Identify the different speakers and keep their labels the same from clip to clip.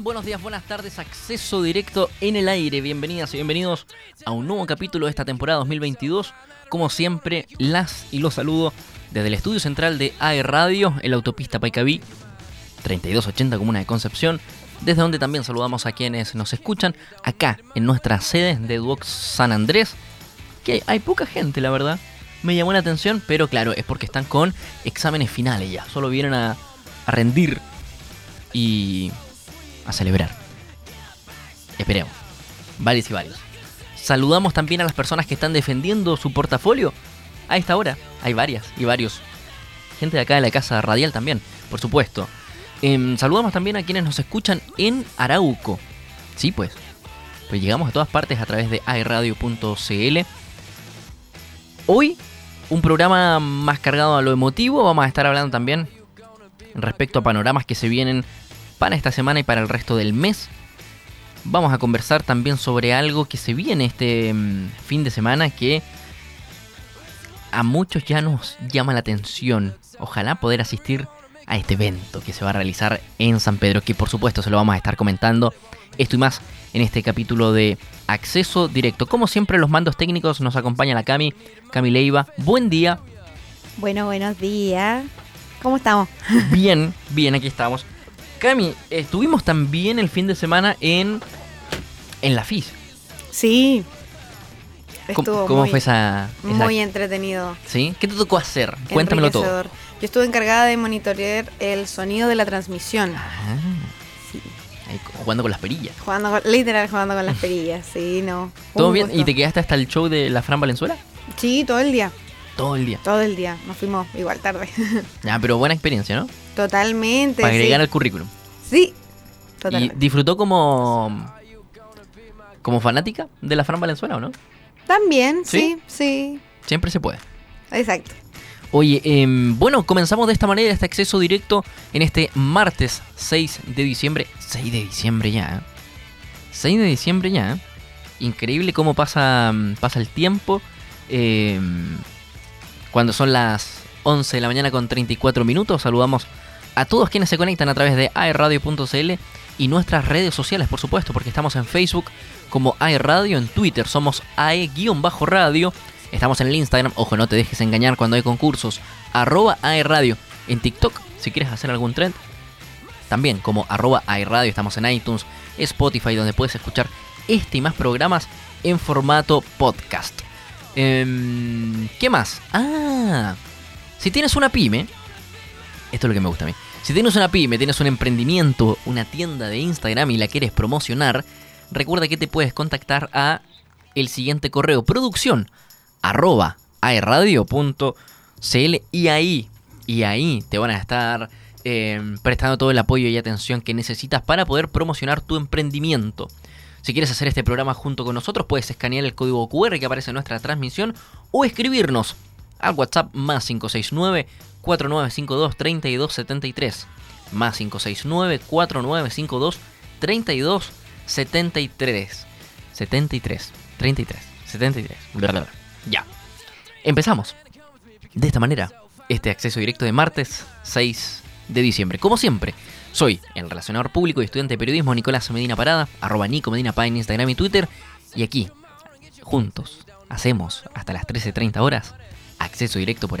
Speaker 1: Buenos días, buenas tardes, acceso directo en el aire. Bienvenidas y bienvenidos a un nuevo capítulo de esta temporada 2022. Como siempre, las y los saludo desde el estudio central de AE Radio, en la autopista Paicaví, 3280 Comuna de Concepción, desde donde también saludamos a quienes nos escuchan acá en nuestra sede de Duox San Andrés, que hay poca gente, la verdad. Me llamó la atención, pero claro, es porque están con exámenes finales ya. Solo vienen a, a rendir y a celebrar. Esperemos. Varios y varios. Saludamos también a las personas que están defendiendo su portafolio. A esta hora hay varias y varios. Gente de acá de la casa radial también, por supuesto. Em, saludamos también a quienes nos escuchan en Arauco. Sí, pues. Pues llegamos a todas partes a través de airradio.cl. Hoy, un programa más cargado a lo emotivo. Vamos a estar hablando también respecto a panoramas que se vienen para esta semana y para el resto del mes. Vamos a conversar también sobre algo que se viene este mm, fin de semana que a muchos ya nos llama la atención. Ojalá poder asistir a este evento que se va a realizar en San Pedro, que por supuesto se lo vamos a estar comentando esto y más en este capítulo de Acceso Directo. Como siempre, los mandos técnicos nos acompaña la Cami, Cami Leiva. Buen día.
Speaker 2: Bueno, buenos días. ¿Cómo estamos?
Speaker 1: Bien, bien, aquí estamos. Cami, estuvimos también el fin de semana en, en la FIS.
Speaker 2: Sí.
Speaker 1: ¿Cómo, cómo fue esa, esa,
Speaker 2: Muy entretenido.
Speaker 1: ¿Sí? ¿Qué te tocó hacer? Cuéntamelo todo.
Speaker 2: Yo estuve encargada de monitorear el sonido de la transmisión.
Speaker 1: Ah, sí. Ahí, jugando con las perillas.
Speaker 2: Jugando con, literal, jugando con las perillas, sí, no.
Speaker 1: ¿Todo bien? Gusto. ¿Y te quedaste hasta el show de la Fran Valenzuela?
Speaker 2: Sí, todo el día.
Speaker 1: Todo el día.
Speaker 2: Todo el día. Nos fuimos igual tarde.
Speaker 1: Ya, pero buena experiencia, ¿no?
Speaker 2: Totalmente.
Speaker 1: Para agregar
Speaker 2: sí.
Speaker 1: al currículum.
Speaker 2: Sí.
Speaker 1: Totalmente. ¿Y disfrutó como como fanática de la Fran Valenzuela o no?
Speaker 2: También, sí, sí. sí.
Speaker 1: Siempre se puede.
Speaker 2: Exacto.
Speaker 1: Oye, eh, bueno, comenzamos de esta manera este acceso directo en este martes 6 de diciembre. 6 de diciembre ya. ¿eh? 6 de diciembre ya. ¿eh? Increíble cómo pasa, pasa el tiempo. Eh, cuando son las 11 de la mañana con 34 minutos, saludamos a todos quienes se conectan a través de airradio.cl y nuestras redes sociales, por supuesto, porque estamos en Facebook como airradio, en Twitter somos ae-radio, estamos en el Instagram, ojo, no te dejes engañar cuando hay concursos, arroba airradio, en TikTok, si quieres hacer algún trend, también como arroba airradio, estamos en iTunes, Spotify, donde puedes escuchar este y más programas en formato podcast. Eh, ¿Qué más? Ah, si tienes una pyme, esto es lo que me gusta a mí. Si tienes una pyme, tienes un emprendimiento, una tienda de Instagram y la quieres promocionar, recuerda que te puedes contactar a el siguiente correo producción arroba aerradio.cl y ahí, y ahí te van a estar eh, prestando todo el apoyo y atención que necesitas para poder promocionar tu emprendimiento. Si quieres hacer este programa junto con nosotros, puedes escanear el código QR que aparece en nuestra transmisión o escribirnos al WhatsApp más 569 4952 3273 más 569 4952 3273 73 33 73 ya. Empezamos. De esta manera este acceso directo de martes 6 de diciembre. Como siempre soy el relacionador público y estudiante de periodismo Nicolás Medina Parada arroba Nico Medina Pa en Instagram y Twitter. Y aquí juntos hacemos hasta las 13.30 horas acceso directo por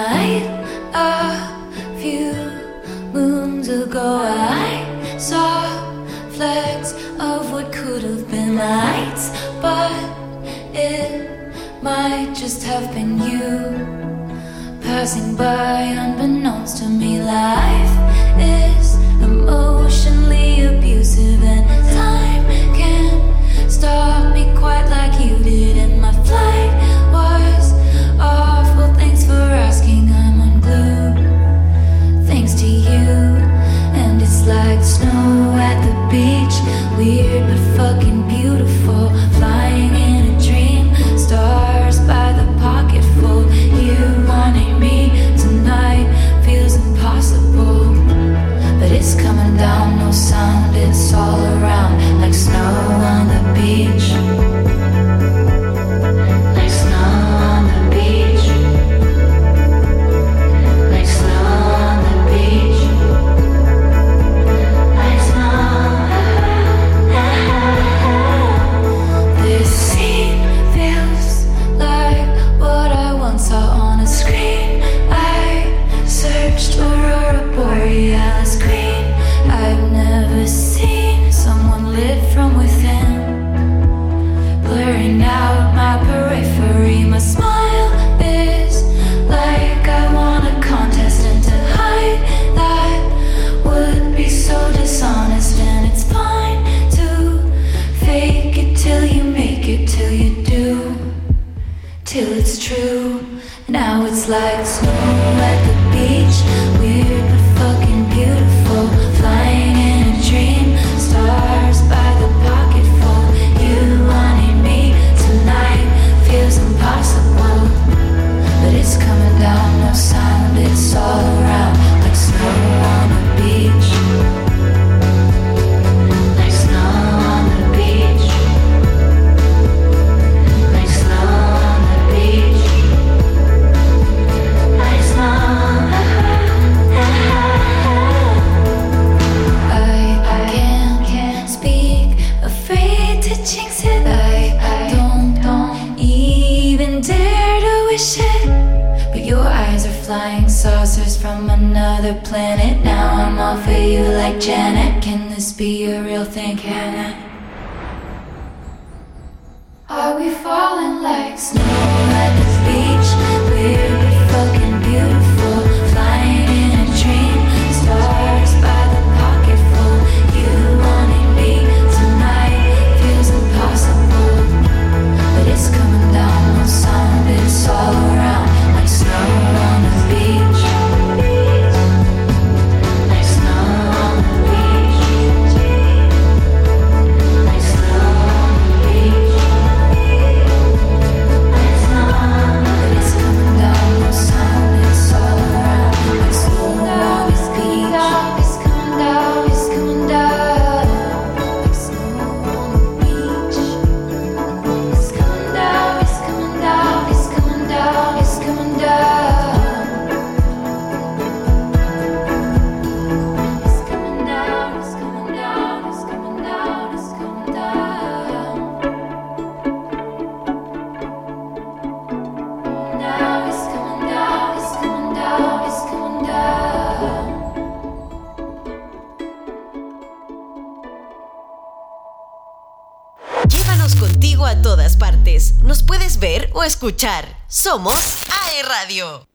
Speaker 3: escuchar. Somos AE Radio.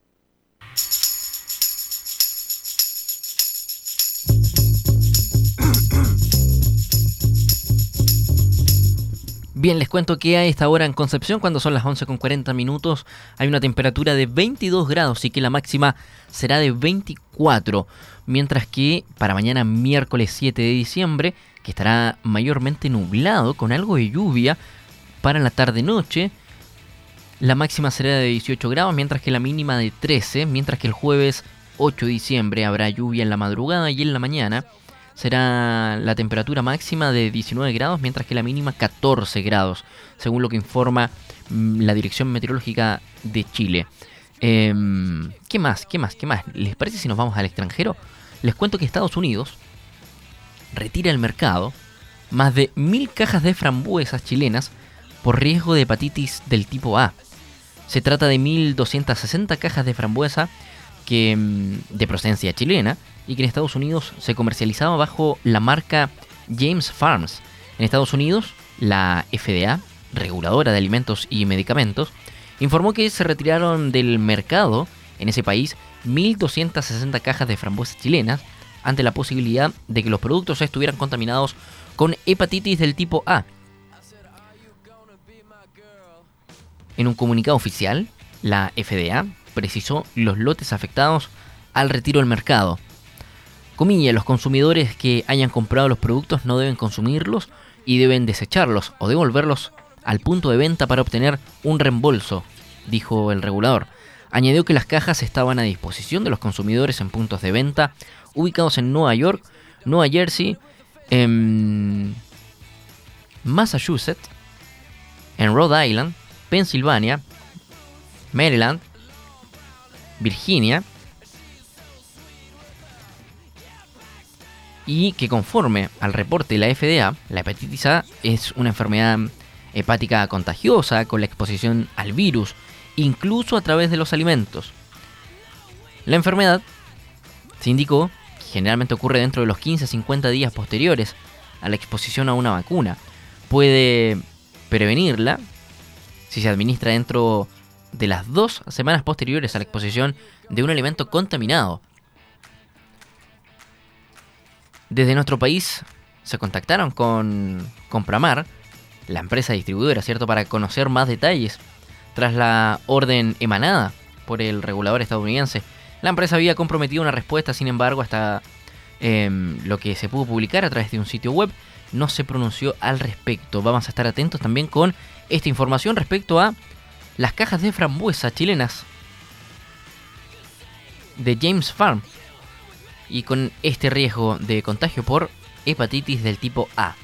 Speaker 1: Bien, les cuento que a esta hora en Concepción, cuando son las 11 con 40 minutos, hay una temperatura de 22 grados y que la máxima será de 24. Mientras que para mañana, miércoles 7 de diciembre, que estará mayormente nublado con algo de lluvia para la tarde-noche, la máxima será de 18 grados, mientras que la mínima de 13, mientras que el jueves 8 de diciembre habrá lluvia en la madrugada y en la mañana será la temperatura máxima de 19 grados, mientras que la mínima 14 grados, según lo que informa mm, la Dirección Meteorológica de Chile. Em, ¿Qué más? ¿Qué más? ¿Qué más? ¿Les parece si nos vamos al extranjero? Les cuento que Estados Unidos retira al mercado más de mil cajas de frambuesas chilenas por riesgo de hepatitis del tipo A. Se trata de 1.260 cajas de frambuesa que, mm, de procedencia chilena y que en Estados Unidos se comercializaba bajo la marca James Farms. En Estados Unidos, la FDA, reguladora de alimentos y medicamentos, informó que se retiraron del mercado en ese país 1.260 cajas de frambuesas chilenas ante la posibilidad de que los productos estuvieran contaminados con hepatitis del tipo A. En un comunicado oficial, la FDA precisó los lotes afectados al retiro del mercado. Comilla, los consumidores que hayan comprado los productos no deben consumirlos y deben desecharlos o devolverlos al punto de venta para obtener un reembolso, dijo el regulador. Añadió que las cajas estaban a disposición de los consumidores en puntos de venta ubicados en Nueva York, Nueva Jersey, en Massachusetts, en Rhode Island, Pensilvania, Maryland, Virginia, y que conforme al reporte de la FDA, la hepatitis A es una enfermedad hepática contagiosa con la exposición al virus, incluso a través de los alimentos. La enfermedad, se indicó, generalmente ocurre dentro de los 15-50 días posteriores a la exposición a una vacuna. Puede prevenirla si se administra dentro de las dos semanas posteriores a la exposición de un alimento contaminado. Desde nuestro país se contactaron con Compramar, la empresa distribuidora, ¿cierto?, para conocer más detalles. Tras la orden emanada por el regulador estadounidense, la empresa había comprometido una respuesta, sin embargo, hasta em, lo que se pudo publicar a través de un sitio web, no se pronunció al respecto. Vamos a estar atentos también con esta información respecto a las cajas de frambuesa chilenas de James Farm y con este riesgo de contagio por hepatitis del tipo A.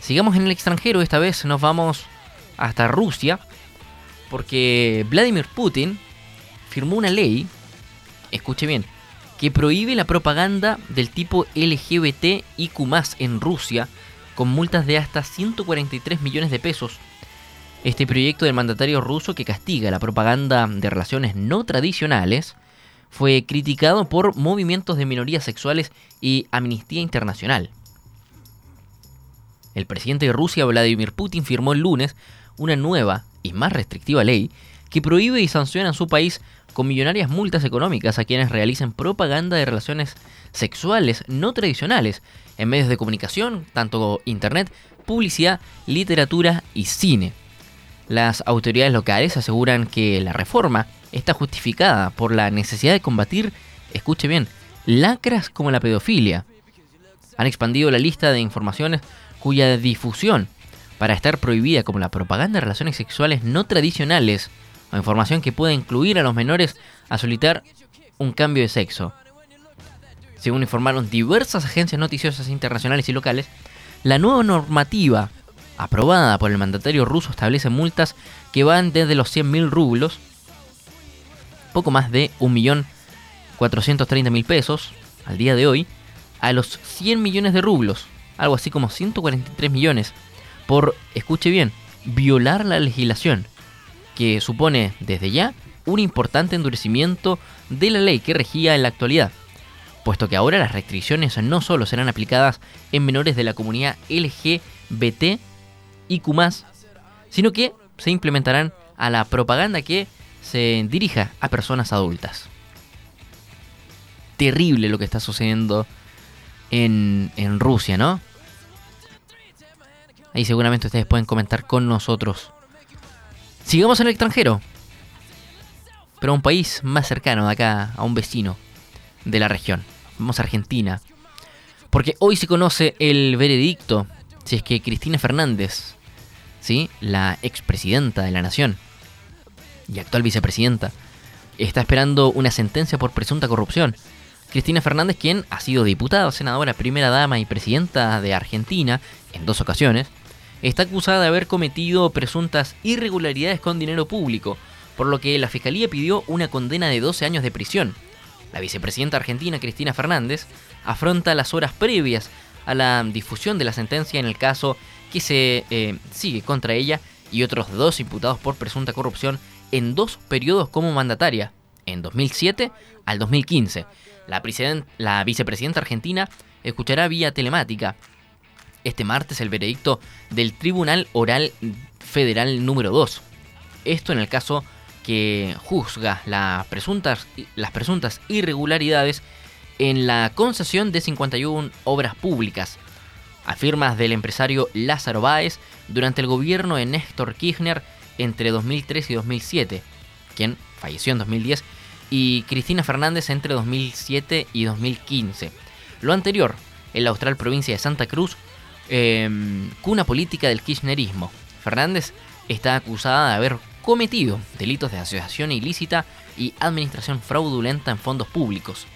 Speaker 1: Sigamos en el extranjero, esta vez nos vamos hasta Rusia, porque Vladimir Putin firmó una ley, escuche bien, que prohíbe la propaganda del tipo LGBT en Rusia con multas de hasta 143 millones de pesos. Este proyecto del mandatario ruso que castiga la propaganda de relaciones no tradicionales fue criticado por movimientos de minorías sexuales y Amnistía Internacional. El presidente de Rusia, Vladimir Putin, firmó el lunes una nueva y más restrictiva ley que prohíbe y sanciona en su país con millonarias multas económicas a quienes realicen propaganda de relaciones sexuales no tradicionales en medios de comunicación, tanto internet, publicidad, literatura y cine. Las autoridades locales aseguran que la reforma está justificada por la necesidad de combatir, escuche bien, lacras como la pedofilia. Han expandido la lista de informaciones cuya difusión para estar prohibida como la propaganda de relaciones sexuales no tradicionales o información que pueda incluir a los menores a solicitar un cambio de sexo. Según informaron diversas agencias noticiosas internacionales y locales, la nueva normativa aprobada por el mandatario ruso establece multas que van desde los 100.000 rublos, poco más de 1.430.000 pesos al día de hoy, a los 100 millones de rublos, algo así como 143 millones, por, escuche bien, violar la legislación, que supone desde ya un importante endurecimiento de la ley que regía en la actualidad, puesto que ahora las restricciones no solo serán aplicadas en menores de la comunidad LGBT y Q+, sino que se implementarán a la propaganda que se dirija a personas adultas. Terrible lo que está sucediendo en, en Rusia, ¿no? Ahí seguramente ustedes pueden comentar con nosotros. Sigamos en el extranjero. Pero a un país más cercano de acá, a un vecino de la región. Vamos a Argentina. Porque hoy se conoce el veredicto si es que Cristina Fernández, ¿sí? la expresidenta de la nación y actual vicepresidenta, está esperando una sentencia por presunta corrupción. Cristina Fernández, quien ha sido diputada, senadora, primera dama y presidenta de Argentina en dos ocasiones, está acusada de haber cometido presuntas irregularidades con dinero público, por lo que la Fiscalía pidió una condena de 12 años de prisión. La vicepresidenta argentina, Cristina Fernández, afronta las horas previas a la difusión de la sentencia en el caso que se eh, sigue contra ella y otros dos imputados por presunta corrupción en dos periodos como mandataria, en 2007 al 2015. La, la vicepresidenta argentina escuchará vía telemática este martes el veredicto del Tribunal Oral Federal número 2. Esto en el caso que juzga las presuntas, irregularidades en la concesión de 51 obras públicas, a firmas del empresario Lázaro Báez durante el gobierno de Néstor Kirchner entre 2003 y 2007, quien falleció en 2010, y Cristina Fernández entre 2007 y 2015. Lo anterior, en la austral provincia de Santa Cruz, eh, cuna política del kirchnerismo. Fernández está acusada de haber cometido delitos de asociación ilícita y administración fraudulenta en fondos públicos.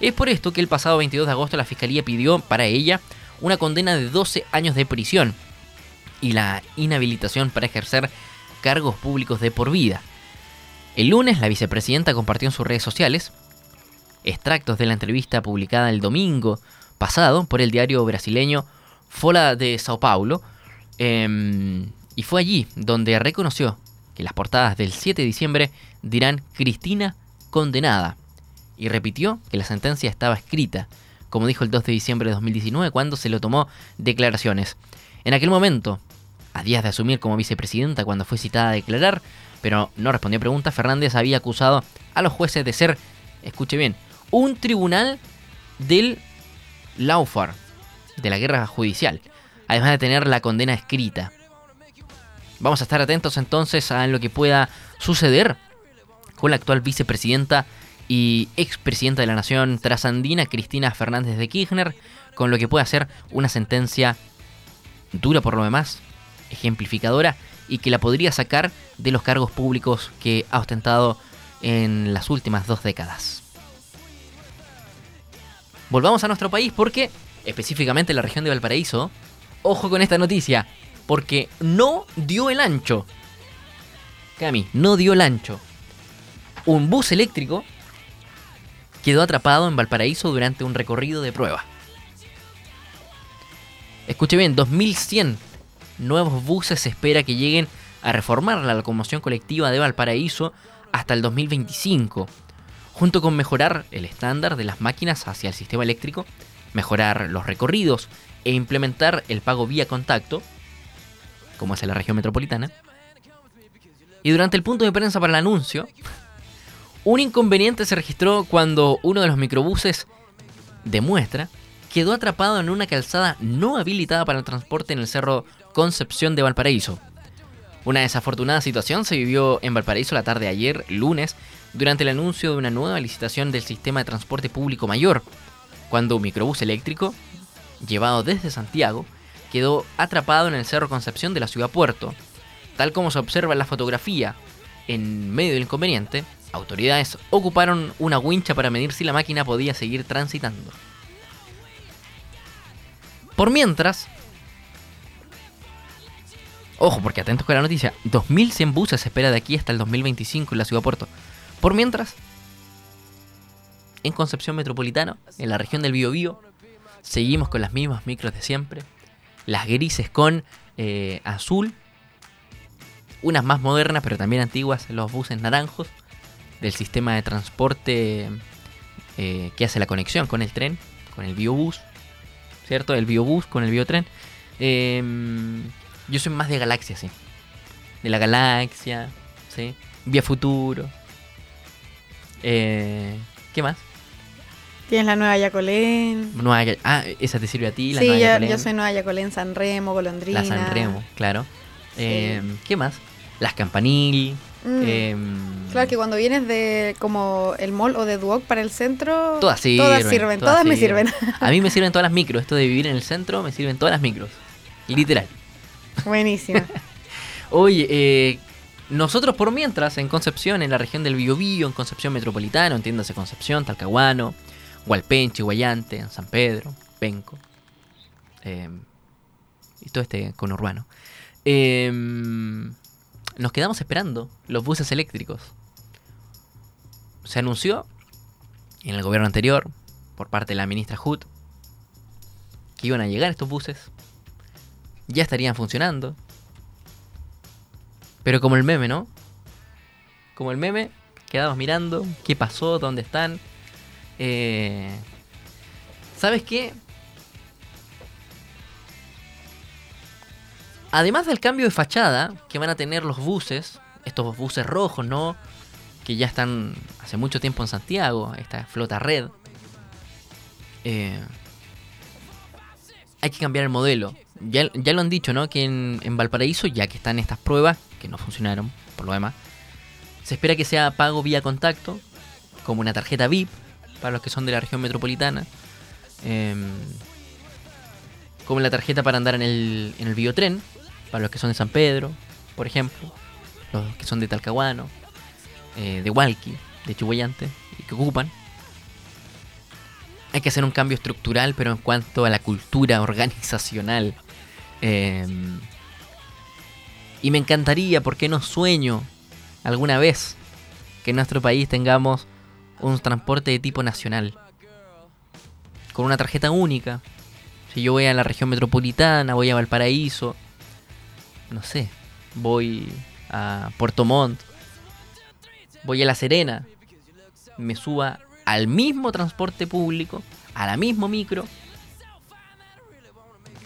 Speaker 1: Es por esto que el pasado 22 de agosto la Fiscalía pidió para ella una condena de 12 años de prisión y la inhabilitación para ejercer cargos públicos de por vida. El lunes la vicepresidenta compartió en sus redes sociales extractos de la entrevista publicada el domingo pasado por el diario brasileño Folha de Sao Paulo, em, y fue allí donde reconoció que las portadas del 7 de diciembre dirán Cristina condenada, y repitió que la sentencia estaba escrita, como dijo el 2 de diciembre de 2019 cuando se lo tomó declaraciones. En aquel momento, a días de asumir como vicepresidenta cuando fue citada a declarar, pero no respondió preguntas, Fernández había acusado a los jueces de ser, escuche bien, un tribunal del Laufar, de la guerra judicial, además de tener la condena escrita. Vamos a estar atentos entonces a lo que pueda suceder con la actual vicepresidenta y expresidenta de la Nación trasandina, Cristina Fernández de Kirchner, con lo que puede ser una sentencia dura por lo demás, ejemplificadora y que la podría sacar de los cargos públicos que ha ostentado en las últimas dos décadas. Volvamos a nuestro país porque, específicamente en la región de Valparaíso, ojo con esta noticia, porque no dio el ancho. Cami, no dio el ancho. Un bus eléctrico quedó atrapado en Valparaíso durante un recorrido de prueba. Escuche bien, 2100 nuevos buses se espera que lleguen a reformar la locomoción colectiva de Valparaíso hasta el 2025, junto con mejorar el estándar de las máquinas hacia el sistema eléctrico, mejorar los recorridos e implementar el pago vía contacto, como hace la región metropolitana. Y durante el punto de prensa para el anuncio, un inconveniente se registró cuando uno de los microbuses de muestra quedó atrapado en una calzada no habilitada para el transporte en el cerro Concepción de Valparaíso. Una desafortunada situación se vivió en Valparaíso la tarde de ayer, lunes, durante el anuncio de una nueva licitación del sistema de transporte público mayor, cuando un microbús eléctrico, llevado desde Santiago, quedó atrapado en el Cerro Concepción de la ciudad Puerto. Tal como se observa en la fotografía, en medio del inconveniente, autoridades ocuparon una wincha para medir si la máquina podía seguir transitando. Por mientras, ojo, porque atentos con la noticia, 2100 buses se espera de aquí hasta el 2025 en la ciudad Puerto. Por mientras, en Concepción Metropolitana, en la región del Biobío, seguimos con las mismas micros de siempre, las grises con eh, azul, unas más modernas pero también antiguas, los buses naranjos del sistema de transporte eh, que hace la conexión con el tren, con el biobús, ¿cierto? El biobús con el biotren. Eh, yo soy más de galaxia, sí. De la galaxia, ¿sí? Vía Futuro. Eh, ¿Qué más?
Speaker 2: Tienes la nueva Yacolén.
Speaker 1: Nueva Ya- ah, esa te sirve a ti, la
Speaker 2: Sí,
Speaker 1: Nueva
Speaker 2: yo,
Speaker 1: Yacolén.
Speaker 2: yo soy nueva Yacolén, San Remo, Golondrina.
Speaker 1: La San Remo, claro.
Speaker 2: Sí.
Speaker 1: Eh, ¿Qué más? Las Campanil.
Speaker 2: Mm.
Speaker 1: eh,
Speaker 2: Claro que cuando vienes de como el mall o de Duoc para el centro,
Speaker 1: Todas sirven.
Speaker 2: todas sirven, todas, me sirven.
Speaker 1: A mí me sirven todas las micros. Esto de vivir en el centro me sirven todas las micros. Literal.
Speaker 2: Buenísimo.
Speaker 1: Oye, eh, nosotros por mientras en Concepción, en la región del Biobío, en Concepción Metropolitano, entiéndase Concepción, Talcahuano, Hualpenche, Guayante, San Pedro, Penco, eh, y todo este conurbano. Eh, nos quedamos esperando los buses eléctricos. Se anunció en el gobierno anterior, por parte de la ministra Hood, que iban a llegar estos buses. Ya estarían funcionando. Pero como el meme, ¿no? Como el meme, quedamos mirando qué pasó, dónde están. Eh, ¿Sabes qué? Además del cambio de fachada que van a tener los buses, estos buses rojos, ¿no? Que ya están hace mucho tiempo en Santiago, esta flota red. eh, hay que cambiar el modelo. Ya, ya lo han dicho, ¿no? Que en, en Valparaíso, ya que están estas pruebas, que no funcionaron, por lo demás, se espera que sea pago vía contacto, como una tarjeta VIP, para los que son de la región metropolitana. em, como la tarjeta para andar en el, en el biotren, para los que son de San Pedro, por ejemplo, los que son de Talcahuano, eh, de Hualqui, de Chihuayante, y que ocupan. hay que hacer un cambio estructural, pero en cuanto a la cultura organizacional. eh, y me encantaría, ¿por qué no sueño alguna vez que en nuestro país tengamos un transporte de tipo nacional? Con una tarjeta única. Si yo voy a la región metropolitana, voy a Valparaíso, no sé, voy a Puerto Montt, voy a La Serena, me suba al mismo transporte público, a la misma micro,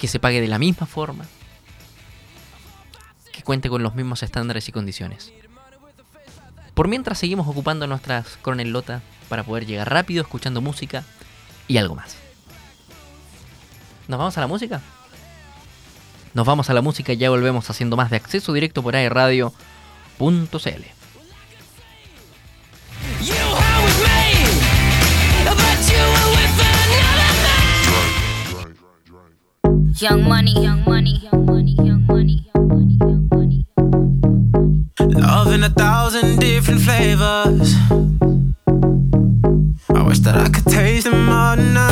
Speaker 1: que se pague de la misma forma, que cuente con los mismos estándares y condiciones. Por mientras seguimos ocupando nuestras cronelotas para poder llegar rápido escuchando música y algo más. ¿Nos vamos a la música? Nos vamos a la música y ya volvemos haciendo más de acceso directo por airradio.cl.
Speaker 4: You were with me, but you were with another man.
Speaker 5: Young money, young money, young money, young money, young money, young money.
Speaker 6: Love in a thousand different flavors. I wish that I could taste them all night.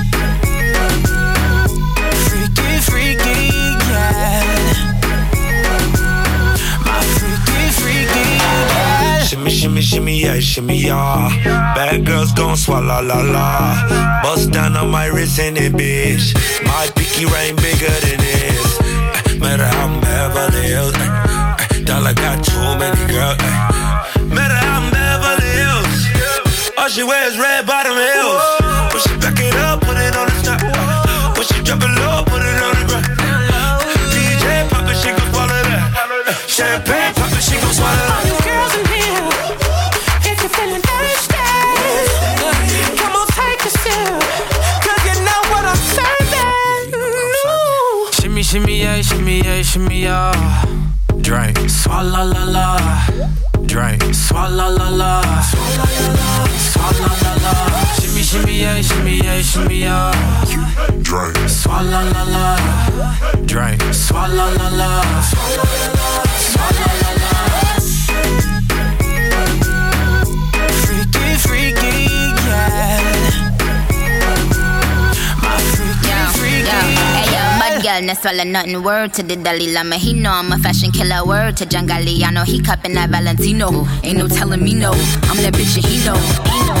Speaker 7: Shimmy, shimmy, shimmy, yeah, shimmy, yeah. Bad girls gon' swallow la la. Bust down on my wrist and it, bitch. My pinky ring bigger than this. Eh, Matter how I'm Beverly Hills. eh, eh, Dollar got too many girls. Matter how I'm Beverly Hills. All she wears red bottom heels. When she back it up, put it on the top. When she drop it low, put it on the ground. DJ pop it, she gon' swallow that. Champagne pop it, she gon' swallow that.
Speaker 6: Shimmy, shimmy, yeah, shimmy, yeah, shimmy, yeah. Drink, swalla la la. Drink, swalla la la. Swalla la la. Shimmy, shimmy, yeah, shimmy, yeah, shimmy, yeah.
Speaker 7: Drink.
Speaker 6: Swalla la la. Drink, swalla la la. Swalla la la. Freaky, freaky, yeah. My freaky,
Speaker 5: Yo,
Speaker 6: freaky,
Speaker 5: yo,
Speaker 6: yeah.
Speaker 5: Girl, no swallow nothing. Word to the Dalai Lama, he know I'm a fashion killer. Word to John Galliano, he cupping that Valentino. Ain't no telling me no, I'm that bitch and he know. I,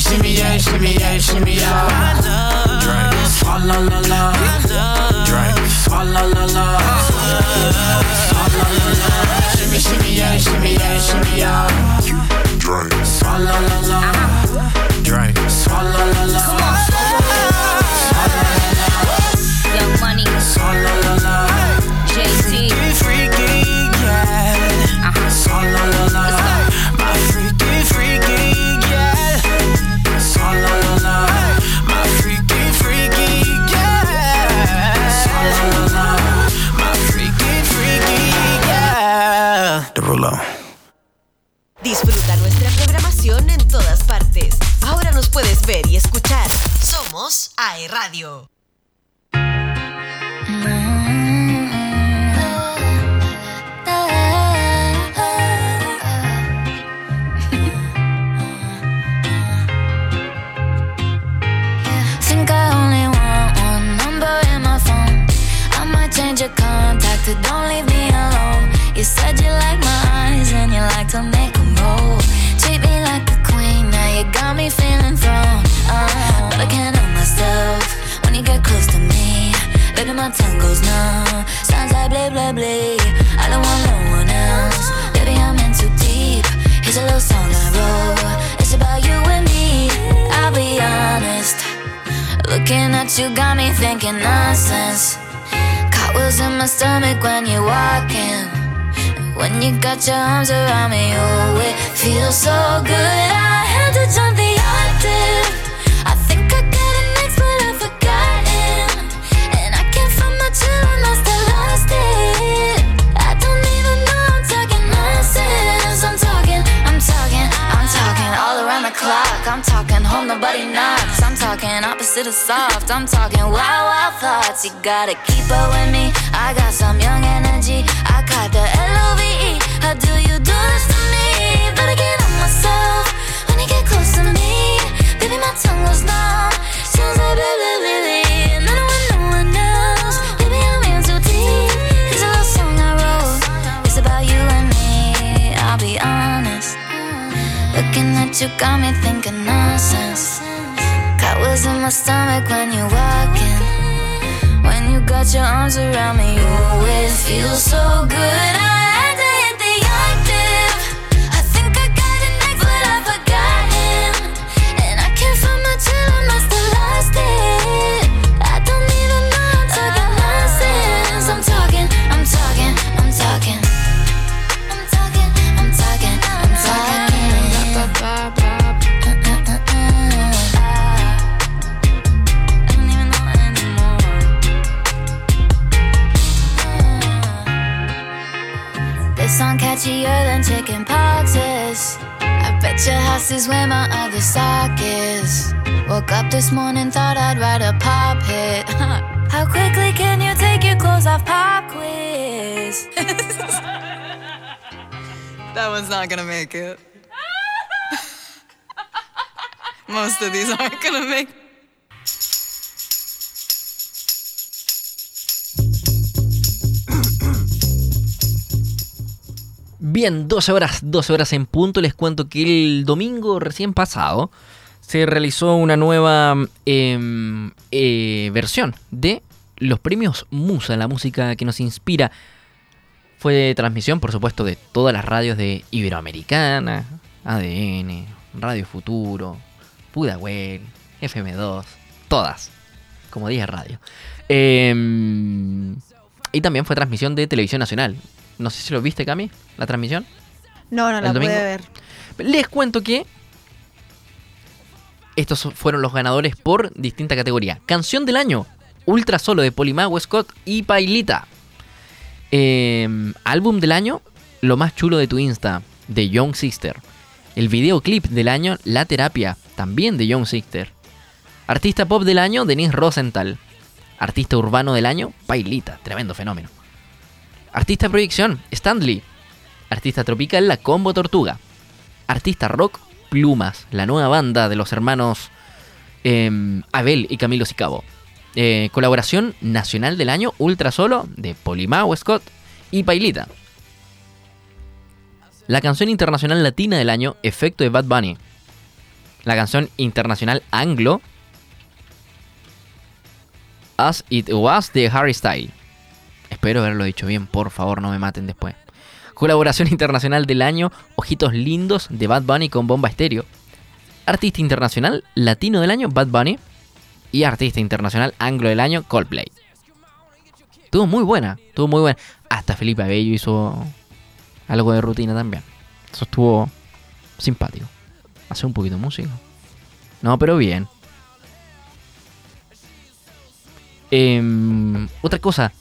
Speaker 6: Shimmy, shimmy, yeah, shimmy, yeah, shimmy, yeah. Drink, swalla la la. Drink, swalla la la. Swalla la la. Shimmy, shimmy, yeah, shimmy, yeah, shimmy, yeah.
Speaker 7: Drink.
Speaker 6: Swalla la la. Drink, swalla la la.
Speaker 5: Young
Speaker 8: puedes ver y escuchar. Somos AE Radio. Goes numb. Sounds like blah blah blah. I don't want no one else. Baby, I'm in too deep. Here's a little song I wrote. It's about you and me. I'll be honest. Looking at you got me thinking nonsense. Cartwheels in my stomach when you're walking. When you got your arms around me, oh, it feels so good. I had to jump the octave. I'm talking home, nobody knocks. I'm talking opposite of soft. I'm talking wild, wild thoughts. You gotta keep up with me. I got some young energy. I got the L O V E. How do you do this to me? Better get on myself when you get close to me. Baby, my tongue goes numb. Sounds like blah blah Looking at you got me thinking nonsense. Cartwheels in my stomach when you're walking. When you got your arms around me, oh, it feels so good. I
Speaker 9: not gonna make it. Most of these aren't gonna make
Speaker 1: Bien, 12 horas, 12 horas en punto. Les cuento que el domingo recién pasado se realizó una nueva em, eh, versión de los premios Musa, la música que nos inspira. Fue transmisión, por supuesto, de todas las radios de Iberoamericana, ADN, Radio Futuro, Pudahuel, FM2, todas, como 10 radio. Em, y también fue transmisión de Televisión Nacional. No sé si lo viste, Cami, la transmisión.
Speaker 2: No, no la pude ver.
Speaker 1: Les cuento que estos fueron los ganadores por distinta categoría. Canción del año, Ultra Solo de Polima, Westcott y Pailita. Eh, álbum del año, Lo más chulo de tu Insta, de Young Sister. El videoclip del año, La Terapia, también de Young Sister. Artista pop del año, Denise Rosenthal. Artista urbano del año, Pailita, tremendo fenómeno. Artista proyección, Stanley. Artista tropical, La Combo Tortuga. Artista rock, Plumas, la nueva banda de los hermanos em, Abel y Camilo Sicabo. Eh, colaboración nacional del año, Ultra Solo, de Polima Westcott y Pailita. La canción internacional latina del año, Efecto de Bad Bunny. La canción internacional anglo, As It Was de Harry Style. Espero haberlo dicho bien, por favor, no me maten después. Colaboración internacional del año, Ojitos Lindos de Bad Bunny con Bomba Estéreo. Artista internacional latino del año, Bad Bunny. Y artista internacional anglo del año, Coldplay. Estuvo muy buena, estuvo muy buena. Hasta Felipe Abello hizo algo de rutina también. Eso estuvo simpático. Hace un poquito de música. No, pero bien. Em, otra cosa.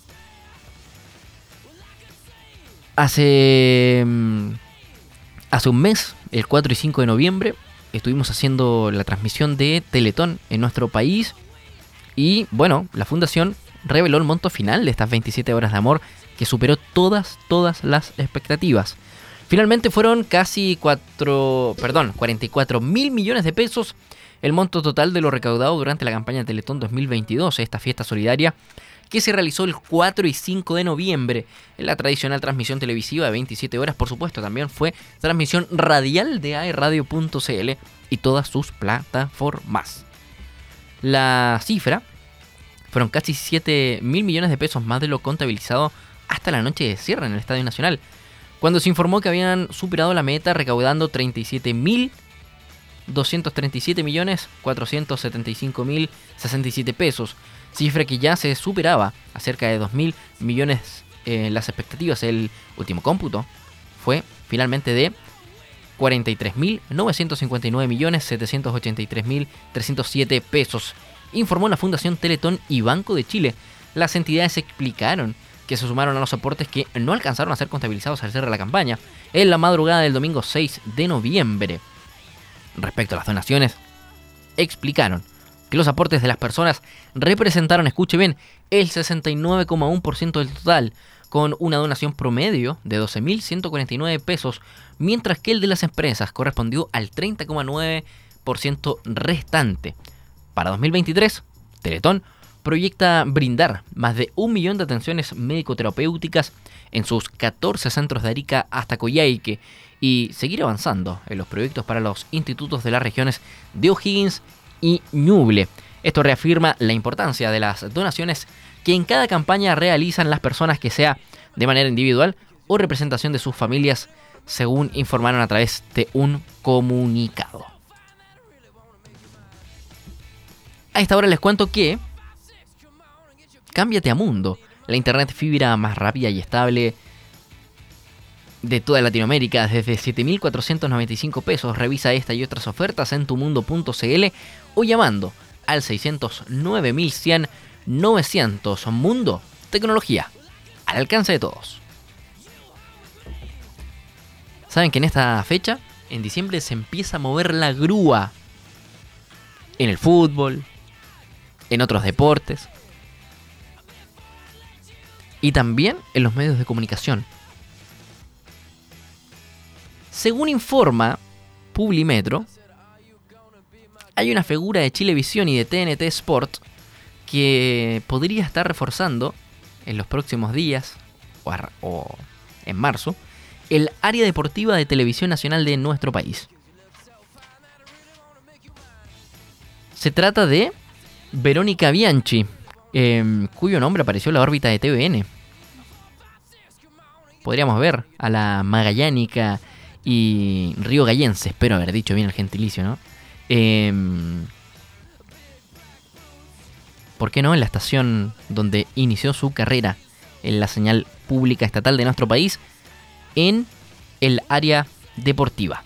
Speaker 1: Hace. mm, Hace un mes, el 4 y 5 de noviembre, estuvimos haciendo la transmisión de Teletón en nuestro país. Y bueno, la fundación reveló el monto final de estas 27 horas de amor que superó todas, todas las expectativas. Finalmente fueron casi 4, perdón, 44 mil millones de pesos el monto total de lo recaudado durante la campaña Teletón 2022, esta fiesta solidaria que se realizó el 4 y 5 de noviembre en la tradicional transmisión televisiva de 27 horas. Por supuesto, también fue transmisión radial de aerradio.cl y todas sus plataformas. La cifra Fueron casi 7 mil millones de pesos más de lo contabilizado hasta la noche de cierre en el Estadio Nacional, cuando se informó que habían superado la meta recaudando 37 mil 237 millones 475 mil 67 pesos, cifra que ya se superaba a cerca de 2 mil millones en las expectativas. El último cómputo fue finalmente de 43.959 millones 783 mil 307 pesos, informó la Fundación Teletón y Banco de Chile. Las entidades explicaron que se sumaron a los aportes que no alcanzaron a ser contabilizados al cierre de la campaña en la madrugada del domingo 6 de noviembre. Respecto a las donaciones, explicaron que los aportes de las personas representaron, escuche bien, el 69,1% del total, con una donación promedio de 12.149 pesos, mientras que el de las empresas correspondió al 30,9% restante. Para 2023, Teletón proyecta brindar más de un millón de atenciones médico-terapéuticas en sus 14 centros de Arica hasta Coyhaique y seguir avanzando en los proyectos para los institutos de las regiones de O'Higgins y Ñuble. Esto reafirma la importancia de las donaciones que en cada campaña realizan las personas que sea de manera individual o representación de sus familias, según informaron a través de un comunicado. A esta hora les cuento que cámbiate a Mundo, la internet fibra más rápida y estable de toda Latinoamérica desde 7.495 pesos. Revisa esta y otras ofertas en tumundo.cl o llamando al 609.100 900. Mundo, tecnología, al alcance de todos. Saben que en esta fecha, en diciembre, se empieza a mover la grúa. En el fútbol, en otros deportes. Y también en los medios de comunicación. Según informa Publimetro, hay una figura de Chilevisión y de TNT Sport que podría estar reforzando en los próximos días o, en marzo el área deportiva de televisión nacional de nuestro país. Se trata de Verónica Bianchi, eh, cuyo nombre apareció en la órbita de TVN. Podríamos ver a la Magallánica y Río Gallense, espero haber dicho bien el gentilicio, ¿no? Eh, ¿por qué no? En la estación donde inició su carrera en la señal pública estatal de nuestro país, en el área deportiva.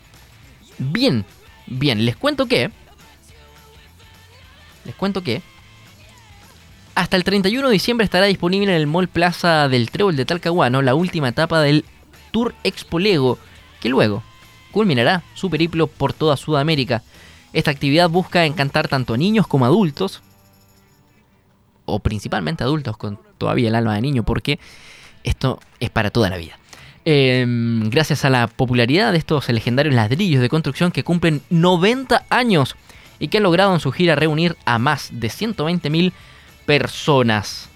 Speaker 1: Bien, bien, les cuento que... Les cuento que... Hasta el 31 de diciembre estará disponible en el Mall Plaza del Trébol de Talcahuano la última etapa del Tour Expo Lego, que luego culminará su periplo por toda Sudamérica. Esta actividad busca encantar tanto a niños como a adultos, o principalmente adultos con todavía el alma de niño, porque esto es para toda la vida. Eh, gracias a la popularidad de estos legendarios ladrillos de construcción que cumplen 90 años y que han logrado en su gira reunir a más de 120.000 personas.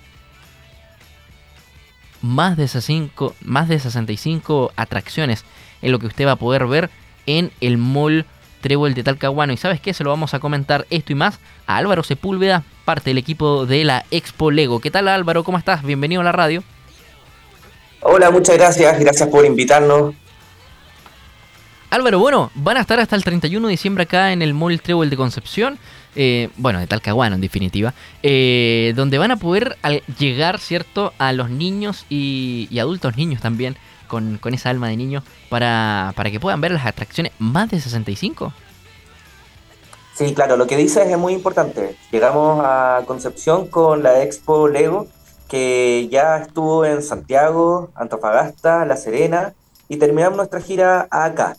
Speaker 1: Más de, 65, más de 65 atracciones en lo que usted va a poder ver en el mall Trébol de Talcahuano. Y sabes qué, se lo vamos a comentar esto y más a Álvaro Sepúlveda, parte del equipo de la Expo Lego. ¿Qué tal Álvaro? ¿Cómo estás? Bienvenido a la radio.
Speaker 10: Hola, muchas gracias. Gracias por invitarnos.
Speaker 1: Álvaro, bueno, van a estar hasta el 31 de diciembre acá en el Mall Trébol de Concepción. Eh, bueno, de Talcahuano en definitiva, eh, donde van a poder llegar, ¿cierto?, a los niños y, y adultos niños también, con, con esa alma de niño, para, para que puedan ver las atracciones más de 65.
Speaker 10: Sí, claro, lo que dices es muy importante. Llegamos a Concepción con la Expo Lego, que ya estuvo en Santiago, Antofagasta, La Serena, y terminamos nuestra gira acá.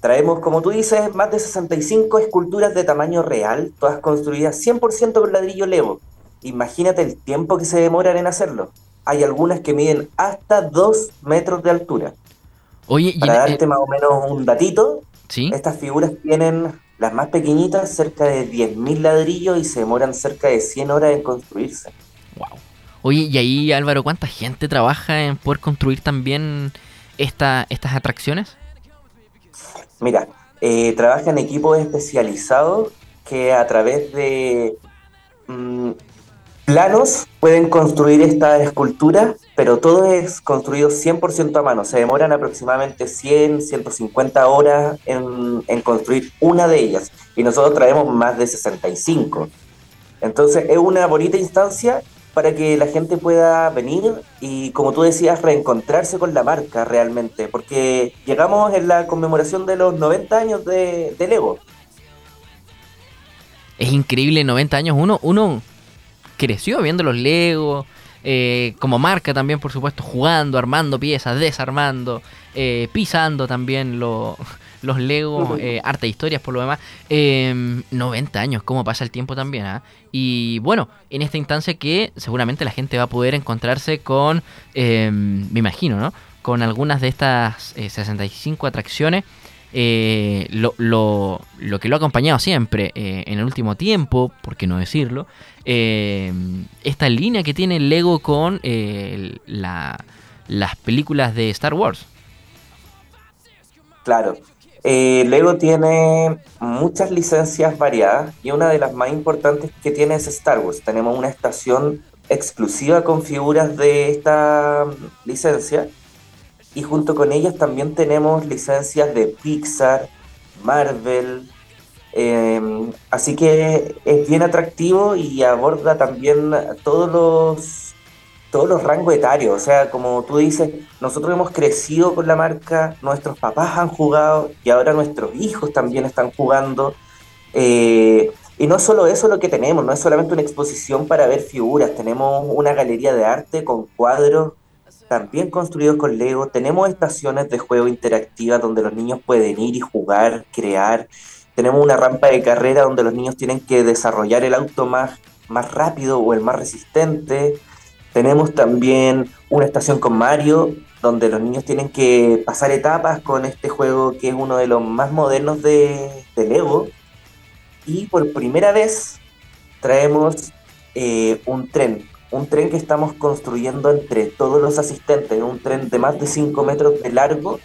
Speaker 10: Traemos, como tú dices, más de 65 esculturas de tamaño real, todas construidas 100% con ladrillo Lego. Imagínate el tiempo que se demoran en hacerlo. Hay algunas que miden hasta 2 metros de altura.
Speaker 1: Oye, y
Speaker 10: Para
Speaker 1: en-
Speaker 10: darte
Speaker 1: eh,
Speaker 10: más o menos un datito,
Speaker 1: ¿sí?
Speaker 10: Estas figuras tienen las más pequeñitas cerca de 10.000 ladrillos y se demoran cerca de 100 horas en construirse.
Speaker 1: Wow. Oye, y ahí Álvaro, ¿cuánta gente trabaja en poder construir también esta, estas atracciones?
Speaker 10: Mira, eh, trabajan equipos especializados que a través de mm, planos pueden construir esta escultura, pero todo es construido 100% a mano. Se demoran aproximadamente 100, 150 horas en, construir una de ellas. Y nosotros traemos más de 65. Entonces es una bonita instancia para que la gente pueda venir y, como tú decías, reencontrarse con la marca realmente, porque llegamos en la conmemoración de los 90 años de, de Lego.
Speaker 1: Es increíble, 90 años. Uno, uno creció viendo los Lego, eh, como marca también, por supuesto, jugando, armando piezas, desarmando, eh, pisando también lo- los Lego, eh, arte e historias por lo demás. Eh, 90 años, cómo pasa el tiempo también. ¿ah? Y bueno, en esta instancia que seguramente la gente va a poder encontrarse con, eh, me imagino, ¿no? Con algunas de estas eh, 65 atracciones. Eh, lo, lo- lo que lo ha acompañado siempre eh, en el último tiempo, por qué no decirlo, eh, esta línea que tiene Lego con las películas de Star Wars.
Speaker 10: Claro. Lego tiene muchas licencias variadas y una de las más importantes que tiene es Star Wars. Tenemos una estación exclusiva con figuras de esta licencia y junto con ellas también tenemos licencias de Pixar, Marvel. eh, así que es bien atractivo y aborda también todos los todos los rangos etarios. O sea, como tú dices, nosotros hemos crecido con la marca, nuestros papás han jugado y ahora nuestros hijos también están jugando. Eh, y no es solo eso lo que tenemos, no es solamente una exposición para ver figuras, tenemos una galería de arte con cuadros también construidos con Lego, tenemos estaciones de juego interactivas donde los niños pueden ir y jugar, crear, tenemos una rampa de carrera donde los niños tienen que desarrollar el auto más, más rápido o el más resistente. Tenemos también una estación con Mario, donde los niños tienen que pasar etapas con este juego que es uno de los más modernos de, de Lego. Y por primera vez traemos eh, un tren, un tren que estamos construyendo entre todos los asistentes, un tren de más de 5 metros de largo.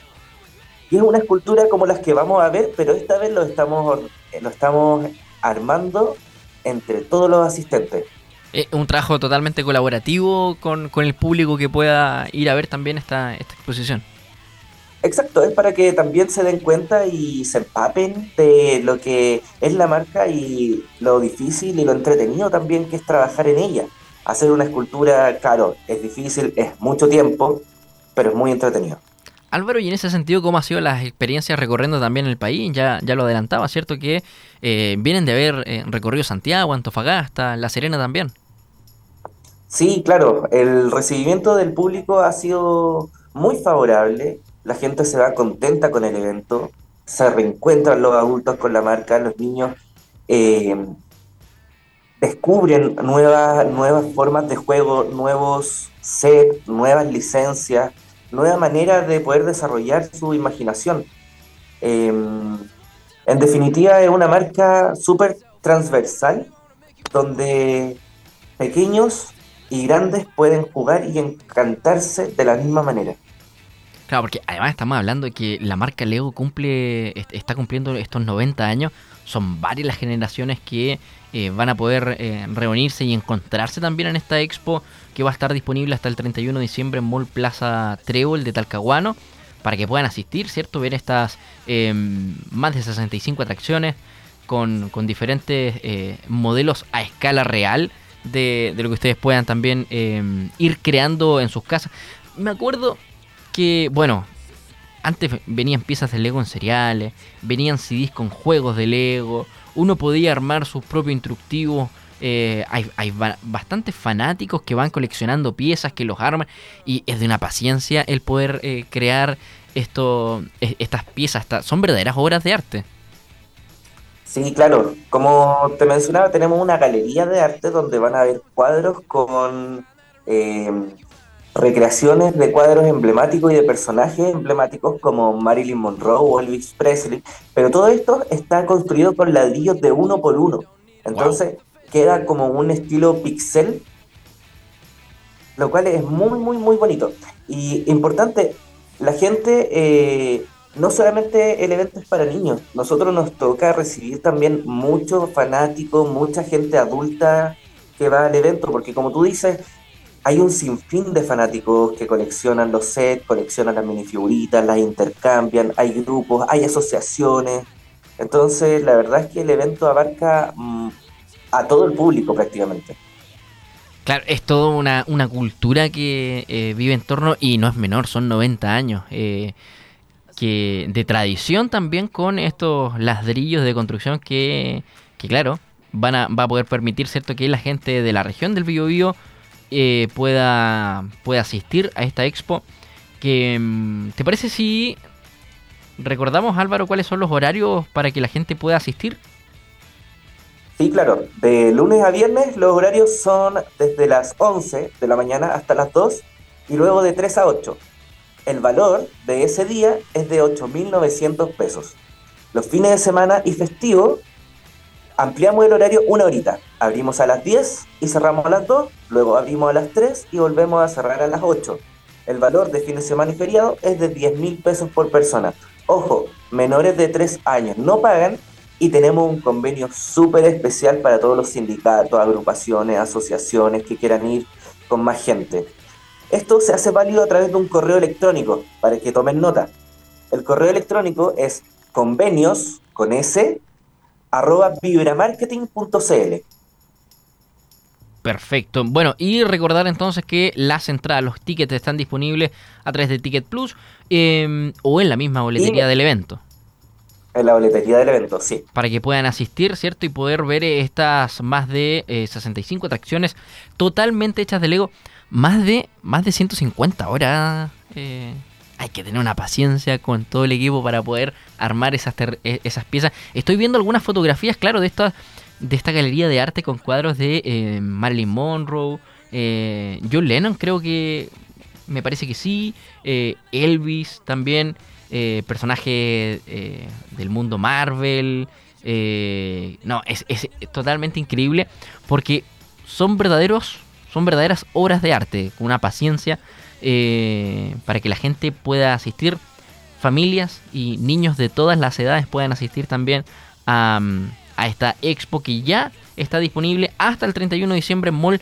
Speaker 10: Y es una escultura como las que vamos a ver, pero esta vez lo estamos, eh, lo estamos armando entre todos los asistentes.
Speaker 1: Es un trabajo totalmente colaborativo con, con el público que pueda ir a ver también esta, esta exposición.
Speaker 10: Exacto, es para que también se den cuenta y se empapen de lo que es la marca y lo difícil y lo entretenido también que es trabajar en ella. Hacer una escultura, claro, es difícil, es mucho tiempo, pero es muy entretenido.
Speaker 1: Álvaro, y en ese sentido, ¿cómo ha sido las experiencias recorriendo también el país? Ya, ya lo adelantaba, ¿cierto? Que eh, vienen de haber eh, recorrido Santiago, Antofagasta, La Serena también.
Speaker 10: Sí, claro, el recibimiento del público ha sido muy favorable, la gente se va contenta con el evento, se reencuentran los adultos con la marca, los niños eh, descubren nuevas, nuevas formas de juego, nuevos sets, nuevas licencias, nuevas maneras de poder desarrollar su imaginación. Eh, en definitiva, es una marca súper transversal donde pequeños y grandes pueden jugar y encantarse de la misma manera.
Speaker 1: Claro, porque además estamos hablando de que la marca Lego cumple, est- está cumpliendo estos 90 años. Son varias las generaciones que eh, van a poder eh, reunirse y encontrarse también en esta expo que va a estar disponible hasta el 31 de diciembre en Mall Plaza Trébol de Talcahuano para que puedan asistir, ¿cierto? Ver estas eh, más de 65 atracciones con, con diferentes eh, modelos a escala real de, de lo que ustedes puedan también eh, ir creando en sus casas. Me acuerdo que, bueno, antes venían piezas de Lego en cereales, venían CDs con juegos de Lego, uno podía armar sus propios instructivos. eh, hay hay ba- bastantes fanáticos que van coleccionando piezas, que los arman, y es de una paciencia el poder eh, crear e- estas piezas. son verdaderas obras de arte.
Speaker 10: Sí, claro, como te mencionaba, tenemos una galería de arte donde van a haber cuadros con eh, recreaciones de cuadros emblemáticos y de personajes emblemáticos como Marilyn Monroe o Elvis Presley, pero todo esto está construido con ladrillos de uno por uno. Entonces queda como un estilo pixel, lo cual es muy, muy, muy bonito. Y importante, la gente, eh, no solamente el evento es para niños, nosotros nos toca recibir también muchos fanáticos, mucha gente adulta que va al evento, porque como tú dices, hay un sinfín de fanáticos que coleccionan los sets, coleccionan las minifiguritas, las intercambian, hay grupos, hay asociaciones. Entonces, la verdad es que el evento abarca mm, a todo el público prácticamente.
Speaker 1: Claro, es toda una, una cultura que eh, vive en torno, y no es menor, son 90 años, eh, que de tradición también con estos ladrillos de construcción que, que claro, van a, va a poder permitir, ¿cierto?, que la gente de la región del Biobío eh, pueda, pueda asistir a esta expo. Que, mm, ¿Te parece si recordamos, Álvaro, cuáles son los horarios para que la gente pueda asistir?
Speaker 10: Sí, claro. De lunes a viernes los horarios son desde las 11 de la mañana hasta las 2 y luego de 3 a 8. El valor de ese día es de 8.900 pesos. Los fines de semana y festivo ampliamos el horario una horita. Abrimos a las 10 y cerramos a las 2, luego abrimos a las 3 y volvemos a cerrar a las 8. El valor de fin de semana y feriado es de 10.000 pesos por persona. Ojo, menores de 3 años no pagan y tenemos un convenio súper especial para todos los sindicatos, agrupaciones, asociaciones que quieran ir con más gente. Esto se hace válido a través de un correo electrónico, para que tomen nota. El correo electrónico es convenios con s arroba vibramarketing.cl.
Speaker 1: Perfecto. Bueno, y recordar entonces que las entradas, los tickets están disponibles a través de Ticket Plus eh, o en la misma boletería
Speaker 10: Y-
Speaker 1: del evento.
Speaker 10: En la boletería del evento, sí.
Speaker 1: para que puedan asistir, ¿cierto? Y poder ver estas más de eh, 65 atracciones totalmente hechas de Lego. Más de, más de 150 horas. eh, hay que tener una paciencia con todo el equipo para poder armar esas, eh, esas piezas. Estoy viendo algunas fotografías, claro, de esta, de esta galería de arte con cuadros de eh, Marilyn Monroe, eh, John Lennon, creo que me parece que sí, eh, Elvis también, eh, personaje eh, del mundo Marvel. no, es, es totalmente increíble porque son verdaderos, son verdaderas obras de arte, con una paciencia eh, para que la gente pueda asistir, familias y niños de todas las edades puedan asistir también a, mm, a esta expo que ya está disponible hasta el 31 de diciembre en Mall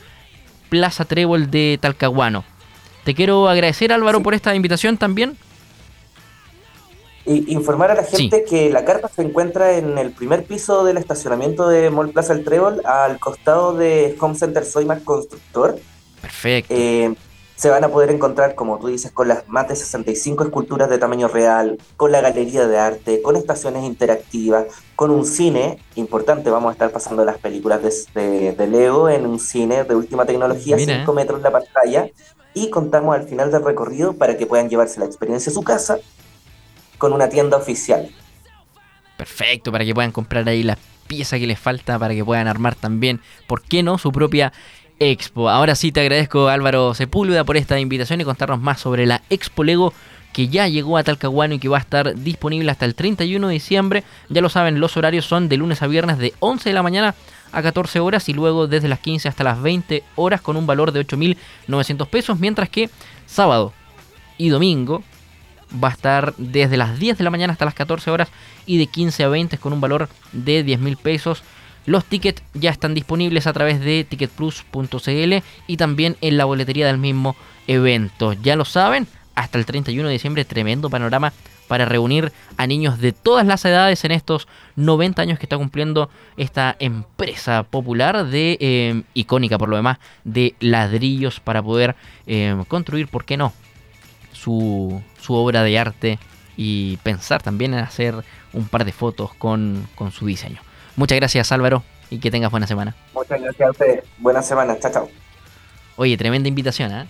Speaker 1: Plaza Trébol de Talcahuano. Te quiero agradecer Álvaro por esta invitación también.
Speaker 10: Y informar a la gente que la carpa se encuentra en el primer piso del estacionamiento de Mall Plaza El Trébol, al costado de Home Center Soymac Constructor.
Speaker 1: Perfecto.
Speaker 10: Eh, se van a poder encontrar, como tú dices, con las más de 65 esculturas de tamaño real, con la galería de arte, con estaciones interactivas, con un cine importante. Vamos a estar pasando las películas de, de- de Lego en un cine de última tecnología,
Speaker 1: Mira.
Speaker 10: 5 metros la pantalla. Y contamos al final del recorrido para que puedan llevarse la experiencia a su casa con una tienda oficial.
Speaker 1: Perfecto, para que puedan comprar ahí la pieza que les falta, para que puedan armar también, ¿por qué no?, su propia expo. Ahora sí te agradezco Álvaro Sepúlveda por esta invitación y contarnos más sobre la Expo Lego que ya llegó a Talcahuano y que va a estar disponible hasta el 31 de diciembre. Ya lo saben, los horarios son de lunes a viernes de 11 de la mañana a 14 horas y luego desde las 15 hasta las 20 horas con un valor de 8.900 pesos, mientras que sábado y domingo va a estar desde las 10 de la mañana hasta las 14 horas y de 15 a 20 con un valor de 10 mil pesos. Los tickets ya están disponibles a través de ticketplus.cl y también en la boletería del mismo evento. Ya lo saben, hasta el 31 de diciembre tremendo panorama para reunir a niños de todas las edades en estos 90 años que está cumpliendo esta empresa popular de eh, icónica por lo demás de ladrillos para poder eh, construir, ¿por qué no? su, su obra de arte y pensar también en hacer un par de fotos con, con su diseño. Muchas gracias Álvaro y que tengas buena semana.
Speaker 10: Muchas gracias a ustedes. Buenas semanas. Chao, chao.
Speaker 1: Oye, tremenda invitación, ¿eh?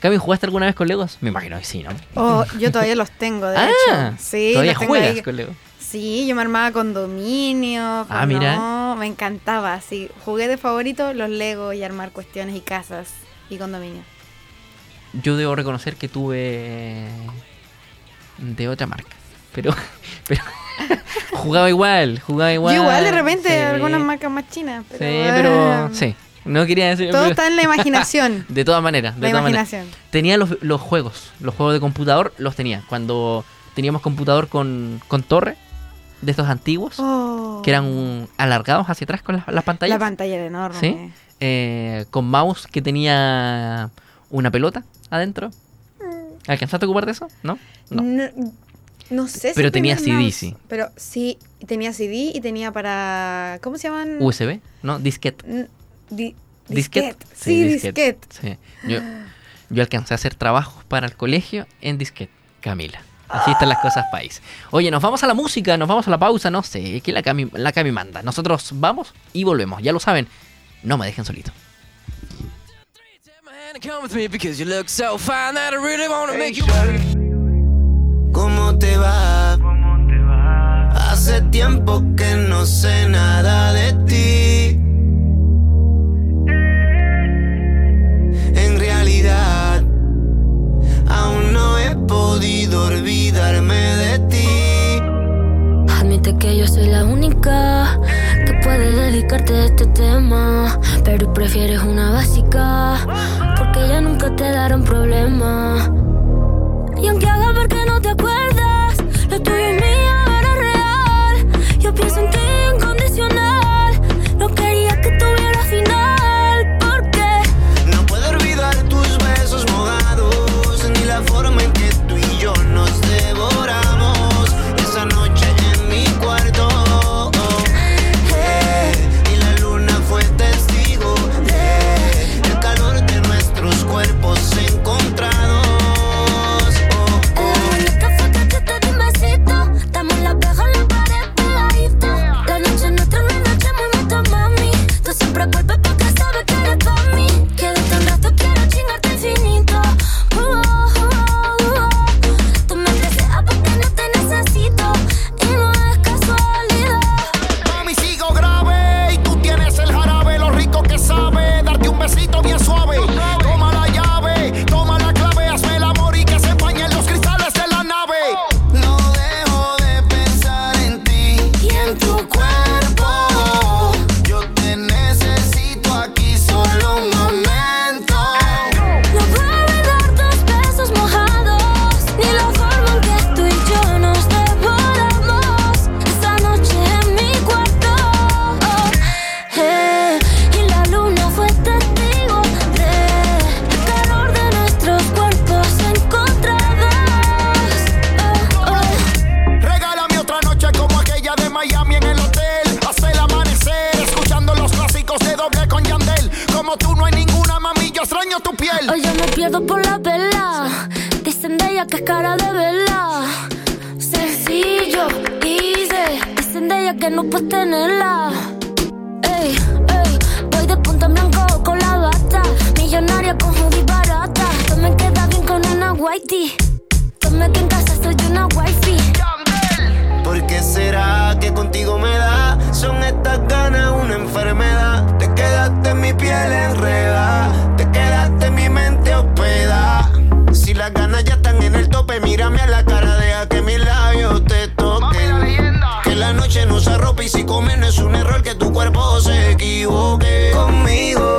Speaker 1: Cami, ¿jugaste alguna vez con Legos? Me imagino que sí, ¿no?
Speaker 2: Oh, yo todavía los tengo, de
Speaker 1: ah,
Speaker 2: hecho. Sí,
Speaker 1: todavía
Speaker 2: los tengo
Speaker 1: juegas
Speaker 2: ahí.
Speaker 1: con Legos.
Speaker 2: Sí, yo me armaba condominio.
Speaker 1: Ah, mira.
Speaker 2: No, me encantaba. Sí, juguete favorito, los Lego y armar cuestiones y casas y condominio.
Speaker 1: Yo debo reconocer que tuve de otra marca, pero, pero jugaba igual, jugaba igual.
Speaker 2: Yo igual de repente
Speaker 1: sí.
Speaker 2: algunas marcas más chinas. Pero,
Speaker 1: Sí, pero
Speaker 2: eh,
Speaker 1: sí. No quería decir.
Speaker 2: Todo
Speaker 1: pero-
Speaker 2: está en la imaginación.
Speaker 1: De todas maneras, de
Speaker 2: la
Speaker 1: todas maneras. Tenía los, los juegos, los juegos de computador los tenía. Cuando teníamos computador con, con torre, de estos antiguos,
Speaker 2: Oh,
Speaker 1: que eran alargados hacia atrás con las, las pantallas.
Speaker 2: La pantalla era enorme.
Speaker 1: ¿Sí? eh, con mouse que tenía una pelota adentro. ¿Alcanzaste a ocupar de eso? ¿No? No.
Speaker 2: No, no sé si
Speaker 1: Pero tenía CD,
Speaker 2: mouse,
Speaker 1: sí.
Speaker 2: Pero sí, tenía CD y tenía para. ¿Cómo se llaman?
Speaker 1: USB, ¿no? Disquete.
Speaker 2: N- di-
Speaker 1: ¿Disquete?
Speaker 2: disquete. Sí, disquete.
Speaker 1: Sí. Yo, yo alcancé a hacer trabajos para el colegio en disquete, Camila. Así están las cosas, país. Oye, nos vamos a la música, nos vamos a la pausa, no sé, que la Cami, la Cami manda. Nosotros vamos y volvemos, ya lo saben. No me dejen solito.
Speaker 11: ¿Cómo te va? Hace tiempo que no sé nada de ti. En realidad, aún no he podido olvidarme de ti.
Speaker 12: Admite que yo soy la única que puede dedicarte a este tema. Pero prefieres una básica, porque ya nunca te darán problema. Por la vela. Dicen de ella que es cara de vela. Sencillo, easy. Dicen de ella que no puedes tenerla. Ey, ey, voy de punta en blanco con la bata. Millonaria con hoodie barata. Tú me quedas bien con una whitey. Tome que en casa soy una wifey.
Speaker 11: ¿Por qué será que contigo me da? Son estas ganas una enfermedad. Te quedaste en mi piel enredada. Te quedaste en mi mente hospeda. Las ganas ya están en el tope, mírame a la cara, deja que mis labios te toquen. Que la noche no se ropa y si comer no es un error que tu cuerpo se equivoque. Conmigo,